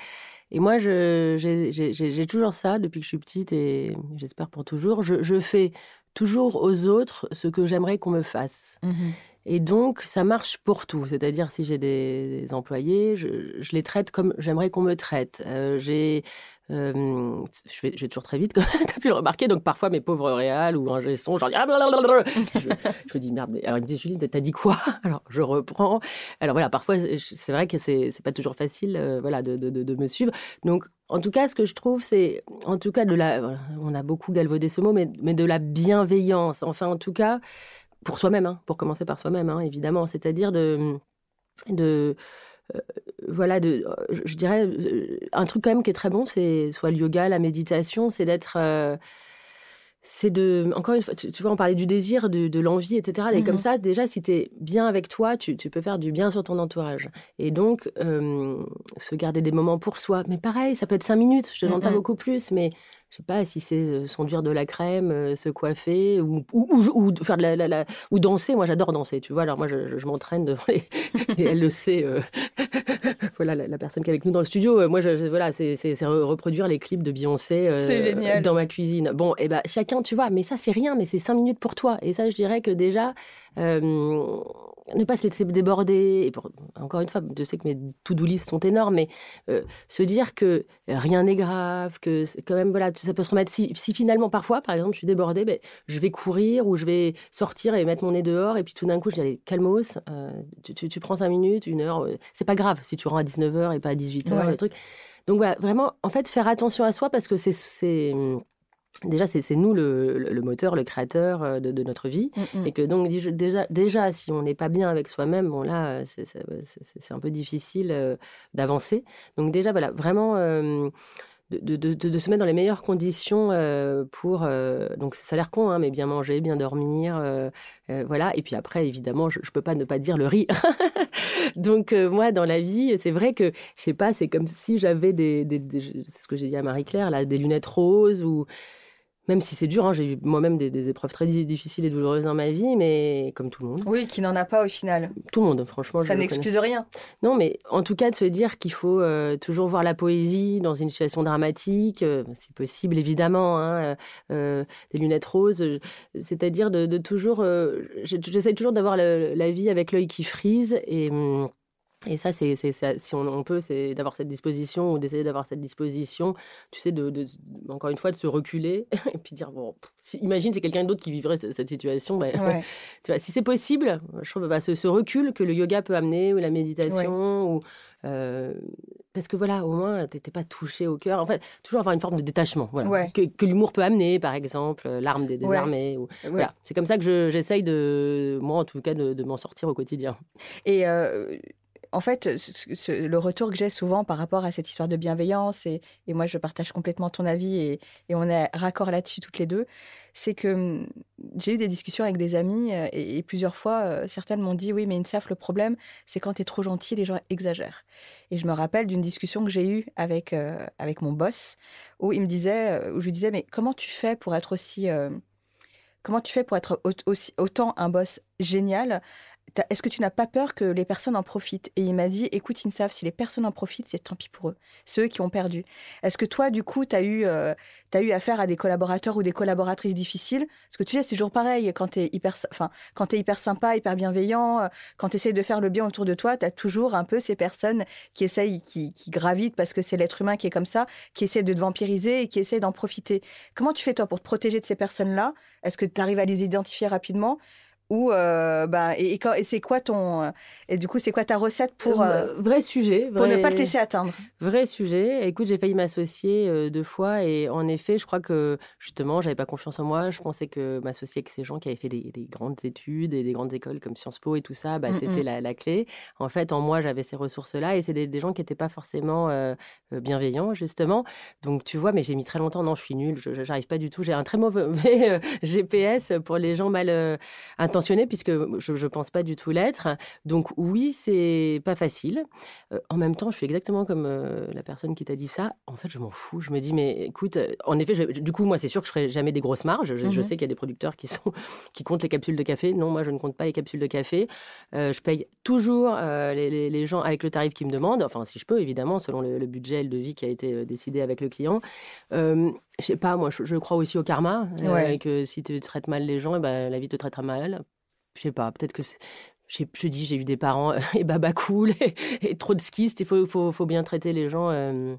Et moi, j'ai toujours ça depuis que je suis petite et j'espère pour toujours. Je, je fais toujours aux autres ce que j'aimerais qu'on me fasse. Et donc, ça marche pour tout. C'est-à-dire, si j'ai des, employés, je, les traite comme j'aimerais qu'on me traite. Euh, j'ai, euh, je, vais, je vais toujours très vite, comme tu as pu le remarquer. Donc, parfois, mes pauvres réals ou un son, genre, ah, je, je me dis, merde, mais alors Julie, t'as dit quoi? Alors, je reprends. Alors, voilà, parfois, c'est vrai que c'est c'est pas toujours facile euh, voilà, de, de, de, me suivre. Donc, en tout cas, ce que je trouve, c'est, en tout cas, de la, on a beaucoup galvaudé ce mot, mais, mais de la bienveillance. Enfin, en tout cas, pour soi-même, hein, pour commencer par soi-même, hein, évidemment. C'est-à-dire de, de voilà, de, je dirais, un truc quand même qui est très bon, c'est soit le yoga, la méditation, c'est d'être c'est de, encore une fois, tu, vois, on parlait du désir, de, l'envie, etc. Et comme mmh ça, déjà, si tu es bien avec toi, tu, peux faire du bien sur ton entourage. Et donc, se garder des moments pour soi. Mais pareil, ça peut être cinq minutes, je ne demande pas beaucoup plus, mais je sais pas si c'est s'enduire de la crème, se coiffer ou, ou, faire de la, ou danser. Moi, j'adore danser, tu vois. Alors moi, je, m'entraîne devant les, et elle le sait. voilà, la, personne qui est avec nous dans le studio. moi, je, voilà, c'est reproduire les clips de Beyoncé dans ma cuisine. Bon, et eh ben chacun, tu vois. Mais ça, c'est rien. Mais c'est cinq minutes pour toi. Et ça, je dirais que déjà ne pas se laisser déborder. Et encore une fois, je sais que mes to-do list sont énormes, mais euh, se dire que rien n'est grave, que quand même, voilà, ça peut se remettre. Si, finalement, parfois, par exemple, je suis débordée, ben, je vais courir ou je vais sortir et mettre mon nez dehors, et puis tout d'un coup, je dis, allez, calmos, euh, tu, prends cinq minutes, une heure, euh, c'est pas grave si tu rentres à 19h et pas à 18h, le truc. Donc voilà, vraiment, en fait, faire attention à soi parce que c'est Déjà, c'est nous le, moteur, le créateur euh, de, notre vie. Mm, mm. Et que donc, déjà, déjà si on n'est pas bien avec soi-même, bon là, c'est un peu difficile euh, d'avancer. Donc déjà, voilà, vraiment... Euh, de, de, se mettre dans les meilleures conditions pour donc ça a l'air con hein, mais bien manger bien dormir voilà et puis après évidemment je, ne peux pas ne pas dire le rire donc moi dans la vie c'est vrai que je sais pas c'est comme si j'avais des, c'est ce que j'ai dit à Marie Claire là des lunettes roses ou même si c'est dur, hein, j'ai eu moi-même des, épreuves très difficiles et douloureuses dans ma vie, mais comme tout le monde. Oui, qui n'en a pas au final. Tout le monde, franchement. Ça n'excuse rien. Non, mais en tout cas, de se dire qu'il faut euh, toujours voir la poésie dans une situation dramatique, euh, si possible, évidemment, hein, euh, des lunettes roses, c'est-à-dire de, toujours. J'essaie toujours d'avoir la vie avec l'œil qui frise et. Hum, et ça, c'est, si on, peut, c'est d'avoir cette disposition ou d'essayer d'avoir cette disposition, tu sais, de, encore une fois, de se reculer et puis dire, bon, imagine c'est quelqu'un d'autre qui vivrait cette, situation. Ben, tu vois, si c'est possible, je trouve bah, ce, recul que le yoga peut amener ou la méditation ou euh, parce que voilà, au moins, tu n'étais pas touché au cœur. En fait, toujours avoir une forme de détachement. Voilà. Que, l'humour peut amener, par exemple, euh, l'arme des désarmés. Ou, voilà. C'est comme ça que j'essaye de, moi en tout cas, de, m'en sortir au quotidien. Et euh, en fait, le retour que j'ai souvent par rapport à cette histoire de bienveillance, et, moi je partage complètement ton avis et, on est raccord là-dessus toutes les deux, c'est que hum, j'ai eu des discussions avec des amis euh, et, plusieurs fois, euh, certaines m'ont dit oui, mais Insaf, le problème, c'est quand tu es trop gentil, les gens exagèrent. Et je me rappelle d'une discussion que j'ai eue avec, euh, avec mon boss où il me disait, où je lui disais, mais comment tu fais pour être aussi. comment tu fais pour être aussi, autant un boss génial est-ce que tu n'as pas peur que les personnes en profitent? Et il m'a dit, écoute Insaf, si les personnes en profitent, c'est tant pis pour eux. C'est eux qui ont perdu. Est-ce que toi, du coup, tu as, eu, euh, eu affaire à des collaborateurs ou des collaboratrices difficiles? Parce que tu sais, c'est toujours pareil, quand tu es, hyper, es hyper sympa, hyper bienveillant, euh, quand tu essayes de faire le bien autour de toi, tu as toujours un peu ces personnes qui essayent, qui, gravitent, parce que c'est l'être humain qui est comme ça, qui essaient de te vampiriser et qui essaient d'en profiter. Comment tu fais toi pour te protéger de ces personnes-là? Est-ce que tu arrives à les identifier rapidement? Ou euh, bah, et, et, c'est quoi ton et du coup c'est quoi ta recette pour euh, euh, vrai sujet pour ne pas te laisser atteindre? Vrai sujet. Écoute j'ai failli m'associer deux fois et en effet je crois que justement j'avais pas confiance en moi. Je pensais que m'associer avec ces gens qui avaient fait des, grandes études et des grandes écoles comme Sciences Po et tout ça bah, c'était la, clé. En fait en moi j'avais ces ressources là et c'est des, gens qui n'étaient pas forcément bienveillants justement. Donc tu vois mais j'ai mis très longtemps. Non je suis nulle. J'arrive pas du tout. J'ai un très mauvais GPS pour les gens mal intentionnés puisque je ne pense pas du tout l'être. Donc oui, c'est pas facile. Euh, en même temps, je suis exactement comme euh, la personne qui t'a dit ça. En fait, je m'en fous. Je me dis, mais écoute, euh, en effet, du coup, moi, c'est sûr que je ferai jamais des grosses marges. Je, mhm. sais qu'il y a des producteurs qui sont qui comptent les capsules de café. Non, moi, je ne compte pas les capsules de café. je paye toujours les, gens avec le tarif qu'ils me demandent. Enfin, si je peux, évidemment, selon le, budget et le devis qui a été décidé avec le client. je sais pas, moi, je, crois aussi au karma, que si tu traites mal les gens, eh ben, la vie te traitera mal je sais pas, peut-être que je dis, j'ai eu des parents et baba cool et, trop de skistes. Il faut, faut, faut, bien traiter les gens. Euh.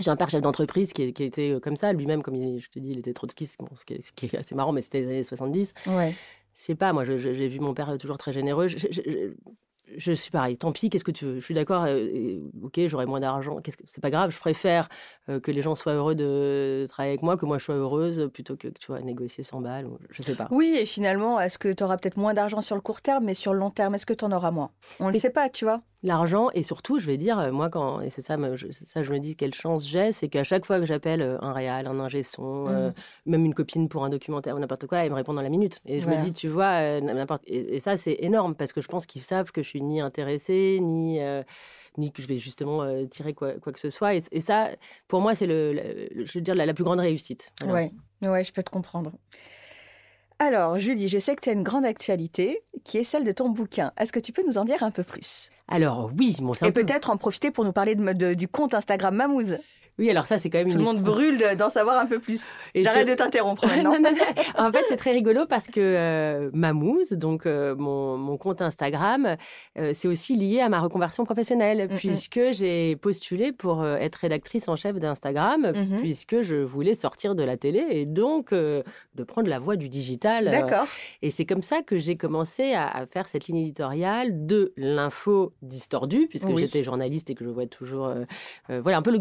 J'ai un père chef d'entreprise qui, qui, était euh, comme ça. Lui-même, comme je te dis, il était trop de skis, ce, qui est, assez marrant, mais c'était les années 70. Ouais. Je sais pas, moi, j'ai vu mon père toujours très généreux je suis pareil. Tant pis, qu'est-ce que tu veux? Je suis d'accord. Euh, ok, j'aurai moins d'argent. Qu'est-ce que c'est pas grave. Je préfère euh, que les gens soient heureux de travailler avec moi, que moi je sois heureuse, plutôt que tu vois négocier 100 balles. Ou, je sais pas. Oui, et finalement, est-ce que tu auras peut-être moins d'argent sur le court terme, mais sur le long terme, est-ce que tu en auras moins? On ne le sait pas, tu vois. l'argent et surtout je vais dire moi quand et c'est ça je, ça je me dis quelle chance j'ai c'est qu'à chaque fois que j'appelle un réal un ingé son euh, mmh. même une copine pour un documentaire ou n'importe quoi elle me répond dans la minute et je me dis tu vois n'importe et, ça c'est énorme parce que je pense qu'ils savent que je suis ni intéressée ni ni que je vais justement tirer quoi, quoi, que ce soit. Et, ça pour moi c'est le, je veux dire la, plus grande réussite. Ouais. Ouais je peux te comprendre. Alors, Julie, je sais que tu as une grande actualité qui est celle de ton bouquin. Est-ce que tu peux nous en dire un peu plus? Alors, oui, mon Et peut-être en profiter pour nous parler de, du compte Instagram Mamouze. Oui, alors ça, c'est quand même Tout une. le monde brûle d'en savoir un peu plus. J'arrête de t'interrompre maintenant. En fait, c'est très rigolo parce que euh, Mamouze, donc euh, mon, mon, compte Instagram, euh, c'est aussi lié à ma reconversion professionnelle, puisque j'ai postulé pour euh, être rédactrice en chef d'Instagram, mm-hmm. puisque je voulais sortir de la télé et donc de prendre la voie du digital. D'accord. et c'est comme ça que j'ai commencé à, à, faire cette ligne éditoriale de l'info distordue, puisque j'étais journaliste et que je vois toujours, voilà, un peu le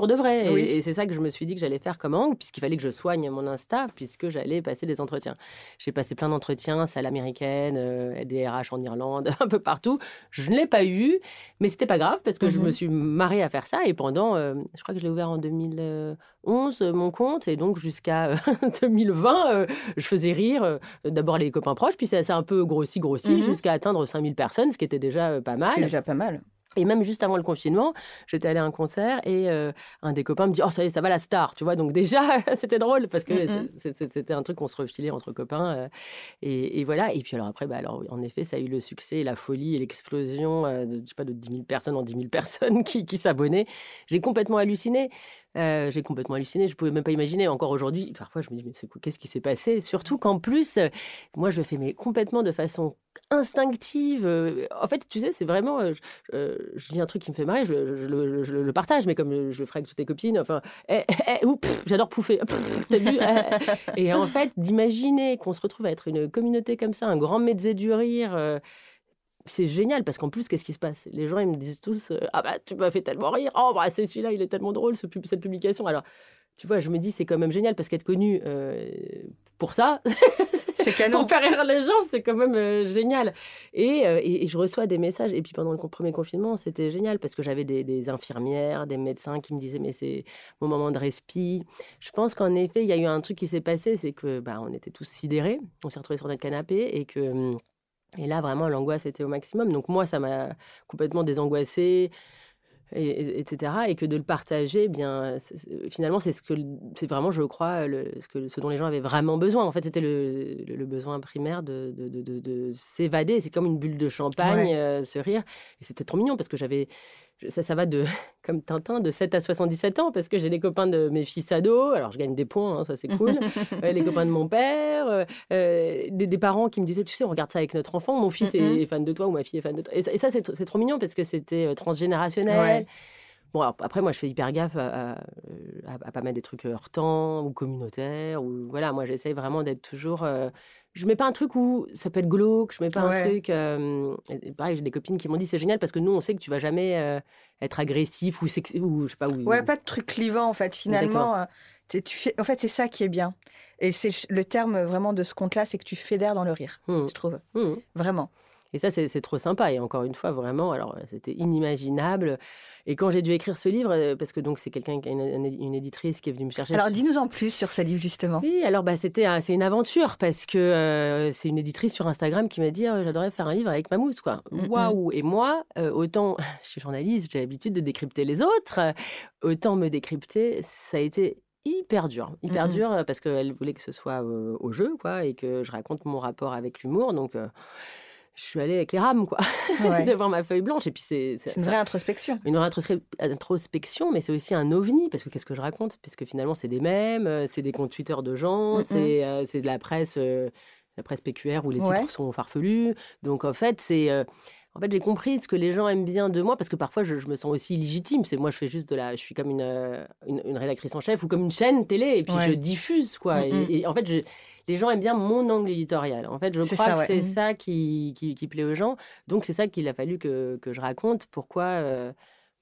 Gorafi de vrai. Et, c'est ça que je me suis dit que j'allais faire comme angle, puisqu'il fallait que je soigne mon Insta, puisque j'allais passer des entretiens. J'ai passé plein d'entretiens, salle américaine, euh, des RH en Irlande, un peu partout. Je ne l'ai pas eu, mais c'était pas grave, parce que je me mhm. suis marrée à faire ça. Et pendant, euh, je crois que je l'ai ouvert en 2011, mon compte, et donc jusqu'à 2020, euh, je faisais rire d'abord les copains proches, puis ça s'est un peu grossi, grossi, mhm. jusqu'à atteindre 5000 personnes, ce qui était déjà pas mal. C'était déjà pas mal. Et même juste avant le confinement, j'étais allée à un concert et euh, un des copains me dit Oh, ça y est, ça va la star, tu vois. Donc, déjà, c'était drôle parce que c'était un truc qu'on se refilait entre copains. Euh, et, voilà. Et puis, alors après, bah, alors, en effet, ça a eu le succès, la folie et l'explosion euh, de, je sais pas, de 10 000 personnes en 10 000 personnes qui, qui s'abonnaient. J'ai complètement halluciné. Euh, j'ai complètement halluciné, je pouvais même pas imaginer. Encore aujourd'hui, parfois, je me dis, mais qu'est-ce qui s'est passé? Surtout qu'en plus, euh, moi, je le fais mais complètement de façon instinctive. Euh, en fait, tu sais, c'est vraiment, je, dis un truc qui me fait marrer, je, le partage, mais comme je le ferai avec toutes tes copines, enfin, eh, eh, eh j'adore pouffer. T'as vu? Et en fait, d'imaginer qu'on se retrouve à être une communauté comme ça, un grand médecin du rire c'est génial parce qu'en plus, qu'est-ce qui se passe? Les gens, ils me disent tous euh, Ah bah, tu m'as fait tellement rire. Oh, bah, c'est celui-là, il est tellement drôle, ce, cette publication. Alors, tu vois, je me dis, c'est quand même génial parce qu'être connu euh, pour ça, c'est canon. pour faire rire les gens, c'est quand même euh, génial. Et, et, je reçois des messages. Et puis pendant le premier confinement, c'était génial parce que j'avais des, infirmières, des médecins qui me disaient, mais c'est mon moment de respi. Je pense qu'en effet, il y a eu un truc qui s'est passé, c'est que bah, on était tous sidérés. On s'est retrouvés sur notre canapé et que hum, et là, vraiment, l'angoisse était au maximum. Donc moi, ça m'a complètement désangoissée, et, etc. Et que de le partager, eh bien, finalement, c'est ce que, c'est vraiment, je crois, ce, que, ce dont les gens avaient vraiment besoin. En fait, c'était le, besoin primaire de, de, de, s'évader. C'est comme une bulle de champagne, euh, ce rire. Et c'était trop mignon parce que j'avais ça, ça va de, comme Tintin, de 7 à 77 ans, parce que j'ai les copains de mes fils ados, alors je gagne des points, hein, ça c'est cool, euh, les copains de mon père, euh, euh, des, parents qui me disaient, tu sais, on regarde ça avec notre enfant, mon fils est, fan de toi ou ma fille est fan de toi. Et, ça, c'est trop mignon, parce que c'était transgénérationnel. Bon, après, moi, je fais hyper gaffe à, à, pas mettre des trucs heurtants ou communautaires. Ou, voilà, moi, j'essaye vraiment d'être toujours je mets pas un truc où ça peut être glauque, je mets pas un truc. Euh, pareil, j'ai des copines qui m'ont dit c'est génial parce que nous on sait que tu vas jamais euh, être agressif ou sexy ou je sais pas où. Ouais, pas de truc clivant en fait. Finalement, euh, tu fais, en fait c'est ça qui est bien. Et c'est le terme vraiment de ce compte-là, c'est que tu fédères dans le rire, mmh. je trouve. Mmh. Vraiment. Et ça, c'est trop sympa. Et encore une fois, vraiment, alors c'était inimaginable. Et quand j'ai dû écrire ce livre, euh, parce que donc c'est quelqu'un qui a une, éditrice qui est venue me chercher. Alors dis-nous en plus sur ce livre justement. Oui, alors bah c'était c'est une aventure parce que euh, c'est une éditrice sur Instagram qui m'a dit oh, j'adorerais faire un livre avec Mamousse quoi. Mm, mm. Waouh Et moi, euh, autant je suis journaliste, j'ai l'habitude de décrypter les autres, autant me décrypter, ça a été hyper dur, hyper mm, dur parce qu'elle voulait que ce soit au jeu quoi et que je raconte mon rapport avec l'humour donc je suis allée avec les rames, quoi, devant ma feuille blanche. Et puis c'est une vraie introspection. Une vraie introspection, mais c'est aussi un ovni parce que qu'est-ce que je raconte? Parce que finalement, c'est des mèmes, euh, c'est des comptes Twitter de gens, euh, c'est de la presse, euh, la presse PQR où les titres sont farfelus. Donc en fait, c'est en fait, j'ai compris ce que les gens aiment bien de moi parce que parfois je, me sens aussi illégitime. C'est moi, je fais juste de la, je suis comme une, une, rédactrice en chef ou comme une chaîne télé et puis je diffuse quoi. et, en fait, je, les gens aiment bien mon angle éditorial. En fait, je crois que c'est mmh. ça qui, qui, plaît aux gens. Donc, c'est ça qu'il a fallu que, que, je raconte. Pourquoi, euh,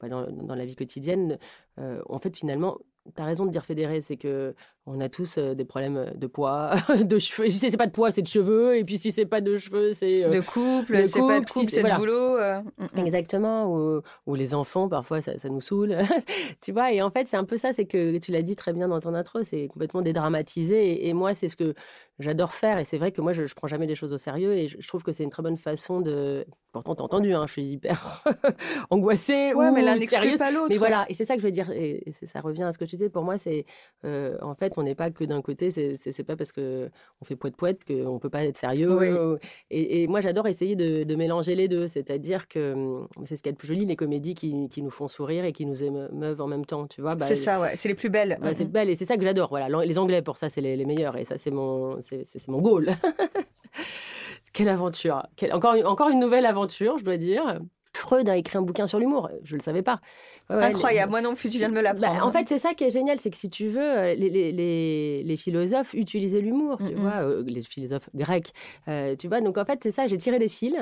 bah, dans, dans, la vie quotidienne, euh, en fait, finalement, tu as raison de dire fédérer, c'est que on a tous des problèmes de poids, de cheveux. Si c'est pas de poids, c'est de cheveux. Et puis si c'est pas de cheveux, c'est de couple. c'est pas de couple, c'est de boulot. Mm, mm. Exactement. Ou, les enfants, parfois, ça, ça nous saoule. tu vois. Et en fait, c'est un peu ça. C'est que tu l'as dit très bien dans ton intro. C'est complètement dédramatisé. Et, et moi, c'est ce que j'adore faire. Et c'est vrai que moi, je, je prends jamais des choses au sérieux. Et je, trouve que c'est une très bonne façon de. Pourtant, t'as entendu, hein, je suis hyper angoissée. Ouais, mais l'un n'exclut pas l'autre. Mais voilà. Et c'est ça que je veux dire. Et, ça revient à ce que tu disais. Pour moi, c'est. Euh, en fait, on n'est pas que d'un côté. C'est pas parce que on fait poète poète qu'on peut pas être sérieux. Et, moi, j'adore essayer de, mélanger les deux. C'est-à-dire que hum, c'est ce qu'il y a de plus joli, les comédies qui, qui, nous font sourire et qui nous émeuvent en même temps. Tu vois. Bah, c'est ça, ouais. C'est les plus belles. Bah, c'est belle. Et c'est ça que j'adore. Voilà. Les Anglais, pour ça, c'est les, les meilleurs. Et ça, c'est mon c'est mon goal. Quelle aventure. encore, encore une nouvelle aventure, je dois dire. Freud a écrit un bouquin sur l'humour. Je ne le savais pas. Incroyable. Moi non plus, tu viens de me l'apprendre. Bah, en fait, c'est ça qui est génial. C'est que si tu veux, euh, les, les, les, philosophes utilisaient l'humour, tu vois, euh, les philosophes grecs. Euh, tu vois, donc en fait, c'est ça. J'ai tiré des fils.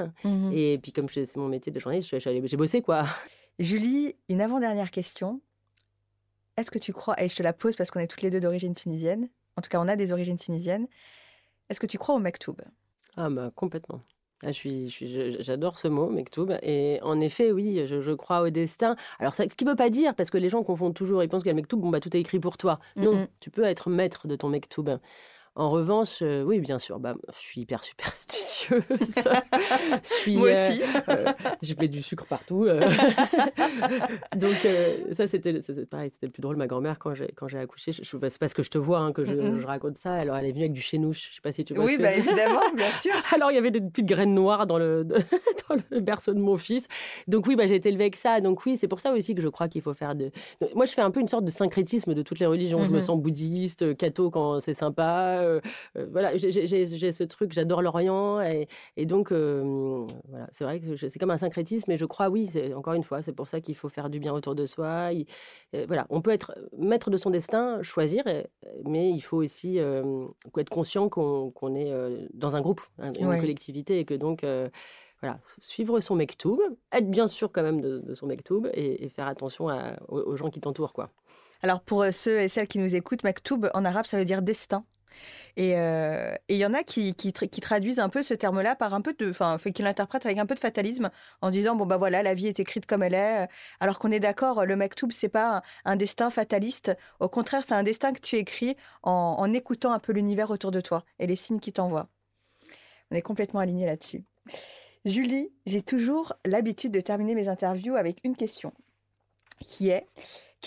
Et puis, comme c'est mon métier de journaliste, j'ai bossé, quoi. Julie, une avant-dernière question. Est-ce que tu crois, et je te la pose parce qu'on est toutes les deux d'origine tunisienne, en tout cas, on a des origines tunisiennes. Est-ce que tu crois au Mektoub? Ah, bah, complètement. Ah, je suis, j'adore ce mot, Mektoub. Et en effet, oui, je, crois au destin. Alors, ça, ce qui ne veut pas dire, parce que les gens confondent toujours, ils pensent a le Mektoub, bon, bah, tout est écrit pour toi. Non, tu peux être maître de ton Mektoub. En revanche, euh, oui, bien sûr, bah, je suis hyper superstitieuse. je suis, Moi aussi. Euh, euh, je mets du sucre partout. Donc, ça, c'était pareil, c'était le plus drôle. Ma grand-mère, quand j'ai, accouché, je, c'est parce que je te vois hein, que je, je, raconte ça. Alors, elle est venue avec du chénouche. Je sais pas si tu vois. Oui, bah, évidemment, bien sûr. Alors, il y avait des petites graines noires dans le, dans le berceau de mon fils. Donc, oui, bah, j'ai été élevée avec ça. Donc, oui, c'est pour ça aussi que je crois qu'il faut faire de. Moi, je fais un peu une sorte de syncrétisme de toutes les religions. Je me sens bouddhiste, catho quand c'est sympa. Euh, euh, voilà, j'ai ce truc, j'adore l'Orient. Et, donc, euh, voilà, c'est vrai que c'est comme un syncrétisme, mais je crois, oui, encore une fois, c'est pour ça qu'il faut faire du bien autour de soi. voilà, on peut être maître de son destin, choisir, mais il faut aussi être conscient qu'on est dans un groupe, hein, une collectivité, et que donc voilà, suivre son mektoub, être bien sûr quand même de, son mektoub et, faire attention aux, aux, gens qui t'entourent, quoi. Alors pour ceux et celles qui nous écoutent, mektoub en arabe ça veut dire destin. Euh, et il y en a qui, traduisent un peu ce terme-là par un peu de, enfin, qui l'interprètent avec un peu de fatalisme en disant bon bah voilà, la vie est écrite comme elle est. Alors qu'on est d'accord, le Maktoub c'est pas un, destin fataliste. Au contraire, c'est un destin que tu écris en, en écoutant un peu l'univers autour de toi et les signes qui t'envoient. On est complètement alignés là-dessus. Julie, j'ai toujours l'habitude de terminer mes interviews avec une question qui est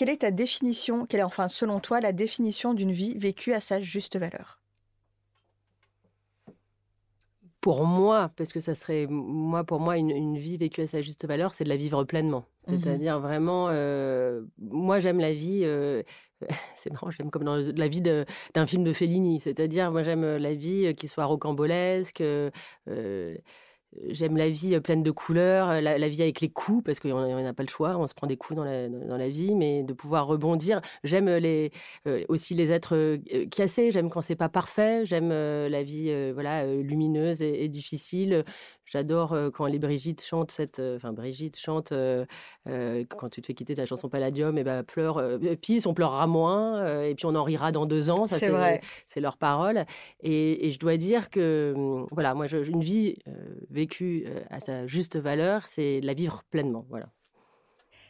quelle est ta définition, quelle est enfin selon toi la définition d'une vie vécue à sa juste valeur? Pour moi, parce que ça serait, moi, pour moi, une, vie vécue à sa juste valeur, c'est de la vivre pleinement. Mmh C'est-à-dire vraiment, euh, moi, j'aime la vie, euh, c'est marrant, j'aime comme dans la vie d'un film de Fellini. C'est-à-dire, moi, j'aime la vie qui soit rocambolesque. Euh, J'aime la vie euh, pleine de couleurs, euh, la, vie avec les coups, parce qu'on n'a pas le choix, on se prend des coups dans la, vie, mais de pouvoir rebondir. J'aime les, euh, aussi les êtres cassés, j'aime quand c'est pas parfait, j'aime la vie voilà lumineuse et, difficile. J'adore quand les Brigitte chantent cette, enfin Brigitte chante quand tu te fais quitter ta chanson Palladium, et ben pleure, pisse, on pleurera moins, et puis on en rira dans deux ans. Ça c'est vrai, c'est leur parole. Et, et, je dois dire que hum, voilà, moi, je, une vie vécu euh, à sa juste valeur, c'est la vivre pleinement. Voilà.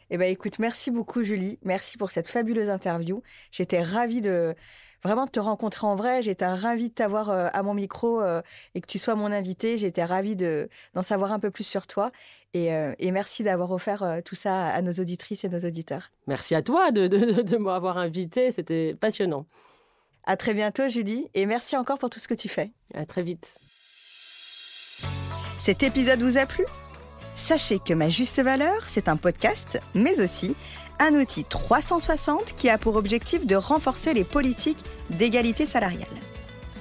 Eh ben, écoute, merci beaucoup, Julie. Merci pour cette fabuleuse interview. J'étais ravie de vraiment de te rencontrer en vrai. J'étais ravie de t'avoir euh, à mon micro euh, et que tu sois mon invité. J'étais ravie de, d'en savoir un peu plus sur toi. Et, et merci d'avoir offert tout ça à nos auditrices et nos auditeurs. Merci à toi de, de, de m'avoir invité. C'était passionnant. À très bientôt, Julie. Et merci encore pour tout ce que tu fais. À très vite. Cet épisode vous a plu? Sachez que Ma Juste Valeur, c'est un podcast, mais aussi un outil 360 qui a pour objectif de renforcer les politiques d'égalité salariale.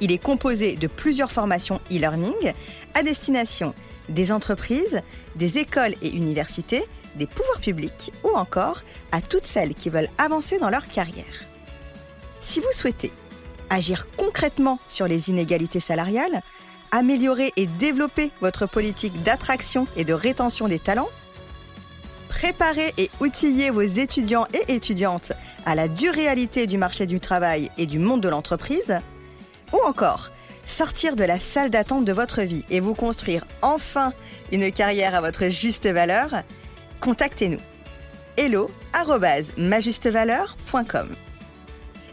Il est composé de plusieurs formations e-learning à destination des entreprises, des écoles et universités, des pouvoirs publics ou encore à toutes celles qui veulent avancer dans leur carrière. Si vous souhaitez agir concrètement sur les inégalités salariales, améliorer et développer votre politique d'attraction et de rétention des talents, Préparez et outillez vos étudiants et étudiantes à la dure réalité du marché du travail et du monde de l'entreprise. Ou encore, sortir de la salle d'attente de votre vie et vous construire enfin une carrière à votre juste valeur. Contactez-nous. hello majustevaleur.com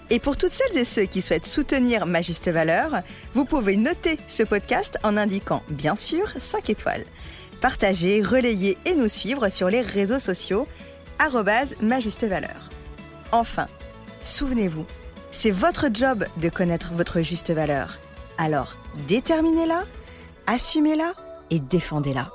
et pour toutes celles et ceux qui souhaitent soutenir Ma Juste Valeur, vous pouvez noter ce podcast en indiquant bien sûr 5 étoiles partager, relayer et nous suivre sur les réseaux sociaux ma juste valeur. Enfin, souvenez-vous, c'est votre job de connaître votre juste valeur. Alors, déterminez-la, assumez-la et défendez-la.